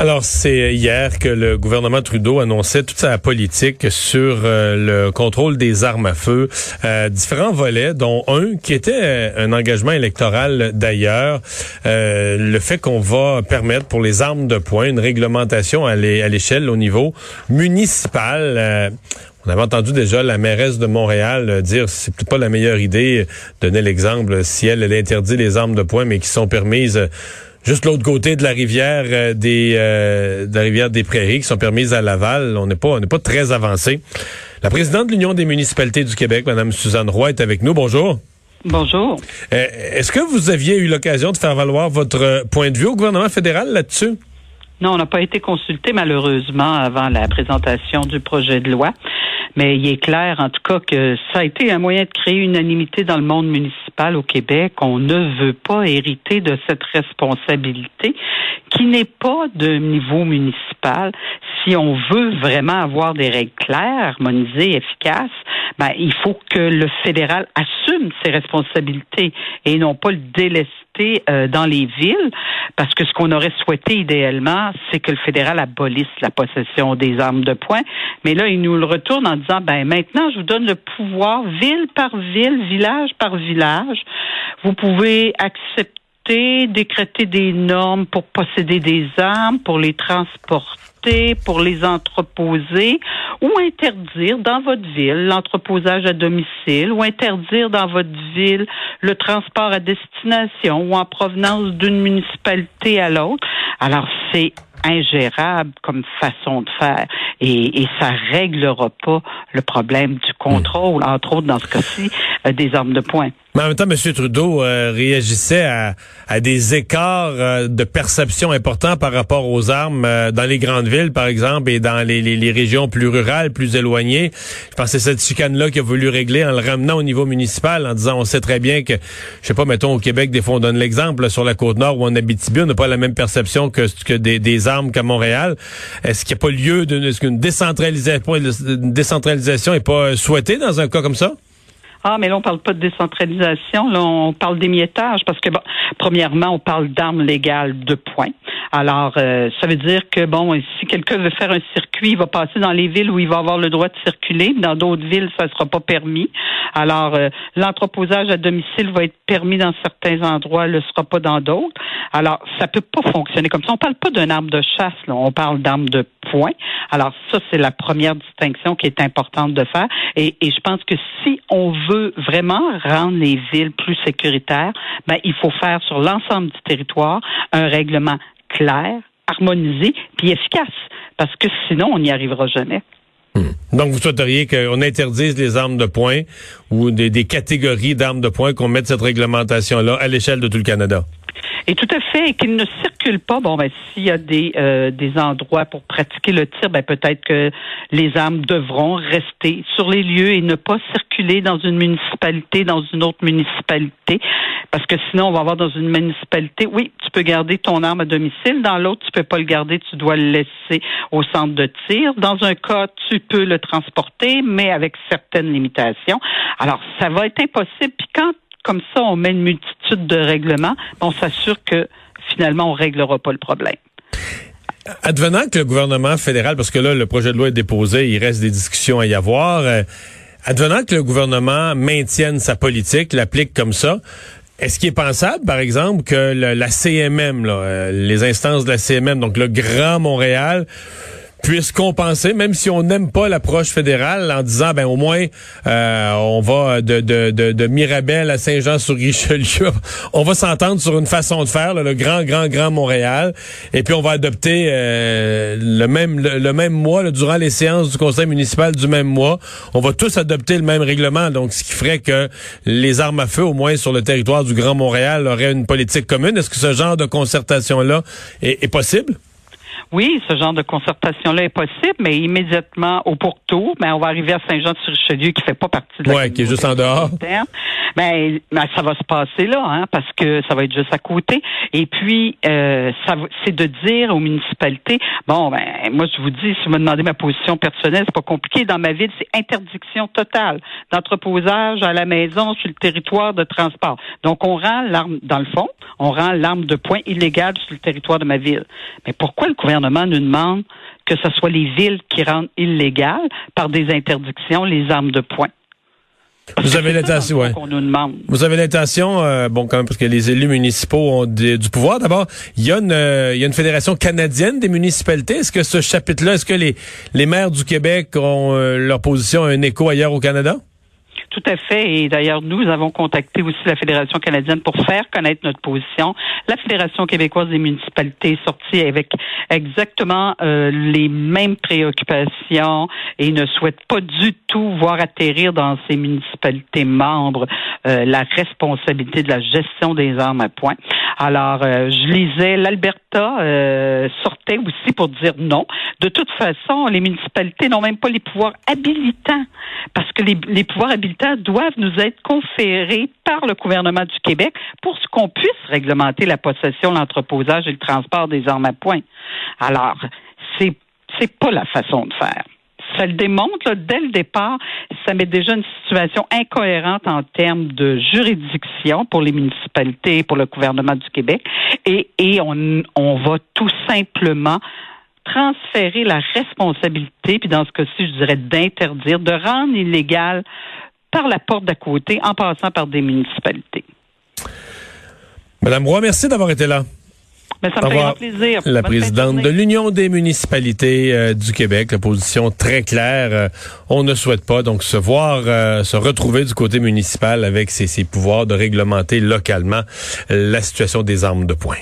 Alors, c'est hier que le gouvernement Trudeau annonçait toute sa politique sur euh, le contrôle des armes à feu. Euh, différents volets, dont un qui était euh, un engagement électoral d'ailleurs. le fait qu'on va permettre pour les armes de poing une réglementation à l'échelle au niveau municipal. On avait entendu déjà la mairesse de Montréal dire c'est peut-être pas la meilleure idée, donner l'exemple si elle interdit les armes de poing, mais qui sont permises juste l'autre côté de la rivière euh, des euh, de la rivière des Prairies qui sont permises à Laval. On n'est pas on n'est pas très avancé. La présidente de l'Union des municipalités du Québec, Madame Suzanne Roy, est avec nous. Bonjour. Bonjour. Euh, est-ce que vous aviez eu l'occasion de faire valoir votre point de vue au gouvernement fédéral là-dessus? Non, on n'a pas été consulté malheureusement avant la présentation du projet de loi. Mais il est clair, en tout cas, que ça a été un moyen de créer une unanimité dans le monde municipal au Québec. On ne veut pas hériter de cette responsabilité qui n'est pas de niveau municipal. Si on veut vraiment avoir des règles claires, harmonisées, efficaces, ben, il faut que le fédéral assume ses responsabilités et non pas le délester euh, dans les villes, parce que ce qu'on aurait souhaité idéalement, c'est que le fédéral abolisse la possession des armes de poing. Mais là, il nous le retourne en disant, ben maintenant, je vous donne le pouvoir ville par ville, village par village. Vous pouvez accepter, décréter des normes pour posséder des armes, pour les transporter pour les entreposer ou interdire dans votre ville l'entreposage à domicile ou interdire dans votre ville le transport à destination ou en provenance d'une municipalité à l'autre. Alors, c'est ingérable comme façon de faire et, et ça réglera pas le problème du contrôle, entre autres dans ce cas-ci, euh, des armes de poing. Mais en même temps, M. Trudeau euh, réagissait à, à, des écarts euh, de perception importants par rapport aux armes dans les grandes villes, par exemple, et dans les, les, les, régions plus rurales, plus éloignées. Je pense que c'est cette chicane-là qu'il a voulu régler en le ramenant au niveau municipal, en disant, on sait très bien que, je sais pas, mettons au Québec, des fois on donne l'exemple, sur la Côte-Nord ou en Abitibi, on n'a pas la même perception que, que des, des armes qu'à Montréal. Est-ce qu'il n'y a pas lieu d'une décentralisation, une décentralisation pas souhaitée dans un cas comme ça? Ah, mais là, on parle pas de décentralisation, là, on parle d'émiettage, parce que, premièrement, on parle d'armes légales de points. Alors, euh, ça veut dire que, bon, si quelqu'un veut faire un circuit, il va passer dans les villes où il va avoir le droit de circuler. Dans d'autres villes, ça ne sera pas permis. Alors, euh, l'entreposage à domicile va être permis dans certains endroits, ne le sera pas dans d'autres. Alors, ça peut pas fonctionner comme ça. On parle pas d'un arme de chasse, là. on parle d'arme de poing. Alors, ça, c'est la première distinction qui est importante de faire. Et, et je pense que si on veut vraiment rendre les villes plus sécuritaires, ben, il faut faire sur l'ensemble du territoire un règlement clair, harmonisé, puis efficace. Parce que sinon, on n'y arrivera jamais. Hmm. Donc, vous souhaiteriez qu'on interdise les armes de poing ou des, des catégories d'armes de poing, qu'on mette cette réglementation-là à l'échelle de tout le Canada? Et tout à fait, et qu'il ne circule pas. Bon, ben, s'il y a des, euh, des endroits pour pratiquer le tir, ben, peut-être que les armes devront rester sur les lieux et ne pas circuler dans une municipalité, dans une autre municipalité. Parce que sinon, on va avoir dans une municipalité, oui, tu peux garder ton arme à domicile. Dans l'autre, tu peux pas le garder, tu dois le laisser au centre de tir. Dans un cas, tu peux le transporter, mais avec certaines limitations. Alors, ça va être impossible. Puis quand comme ça, on met une multitude de règlements, on s'assure que finalement, on réglera pas le problème. Advenant que le gouvernement fédéral, parce que là, le projet de loi est déposé, il reste des discussions à y avoir. Euh, advenant que le gouvernement maintienne sa politique, l'applique comme ça, est-ce qu'il est pensable, par exemple, que la CMM, euh, les instances de la CMM, donc le Grand Montréal, puisse compenser, même si on n'aime pas l'approche fédérale, en disant ben au moins euh, on va de, de, de, de, Mirabel à Saint-Jean-sur-Richelieu, on va s'entendre sur une façon de faire, le grand, grand, grand Montréal, et puis on va adopter euh, le même le, même mois, durant les séances du conseil municipal du même mois, on va tous adopter le même règlement, donc ce qui ferait que les armes à feu, au moins sur le territoire du Grand Montréal, auraient une politique commune. Est-ce que ce genre de concertation-là est possible? Oui, ce genre de concertation-là est possible, mais immédiatement au pourtour, ben, on va arriver à Saint-Jean-sur-Richelieu qui fait pas partie de la Ouais, qui est juste en dehors. Ben, ben, ça va se passer là, hein, parce que ça va être juste à côté. Et puis, euh, ça, c'est de dire aux municipalités, bon, ben, moi, je vous dis, si vous me demandez ma position personnelle, c'est pas compliqué. Dans ma ville, c'est interdiction totale d'entreposage à la maison sur le territoire de transport. Donc, on rend l'arme, dans le fond, on rend l'arme de poing illégale sur le territoire de ma ville. Mais pourquoi le gouvernement nous demande que ce soit les villes qui rendent illégales par des interdictions les armes de poing? Vous avez l'intention, ouais. Vous avez l'intention, euh, bon, quand même, parce que les élus municipaux ont du pouvoir. D'abord, il y a une, euh, il y a une fédération canadienne des municipalités. Est-ce que ce chapitre-là, est-ce que les, les maires du Québec ont euh, leur position un écho ailleurs au Canada? Tout à fait. Et d'ailleurs, nous avons contacté aussi la Fédération canadienne pour faire connaître notre position. La Fédération québécoise des municipalités est sortie avec exactement euh, les mêmes préoccupations et ne souhaite pas du tout voir atterrir dans ces municipalités membres euh, la responsabilité de la gestion des armes à point. Alors, euh, je lisais l'Alberta sortait aussi pour dire non. De toute façon, les municipalités n'ont même pas les pouvoirs habilitants parce que les, les pouvoirs habilitants doivent nous être conférés par le gouvernement du Québec pour ce qu'on puisse réglementer la possession, l'entreposage et le transport des armes à poing. Alors, c'est c'est pas la façon de faire. Ça le démontre dès le départ, ça met déjà une situation incohérente en termes de juridiction pour les municipalités et pour le gouvernement du Québec. Et, on, on va tout simplement transférer la responsabilité, puis dans ce cas-ci, je dirais d'interdire, de rendre illégal par la porte d'à côté en passant par des municipalités. Madame Roy, merci d'avoir été là. Ben, ça me fait grand plaisir. La présidente de l'Union des municipalités euh, du Québec, la position très claire. Euh, on ne souhaite pas donc se voir, euh, se retrouver du côté municipal avec ses, ses pouvoirs de réglementer localement la situation des armes de poing.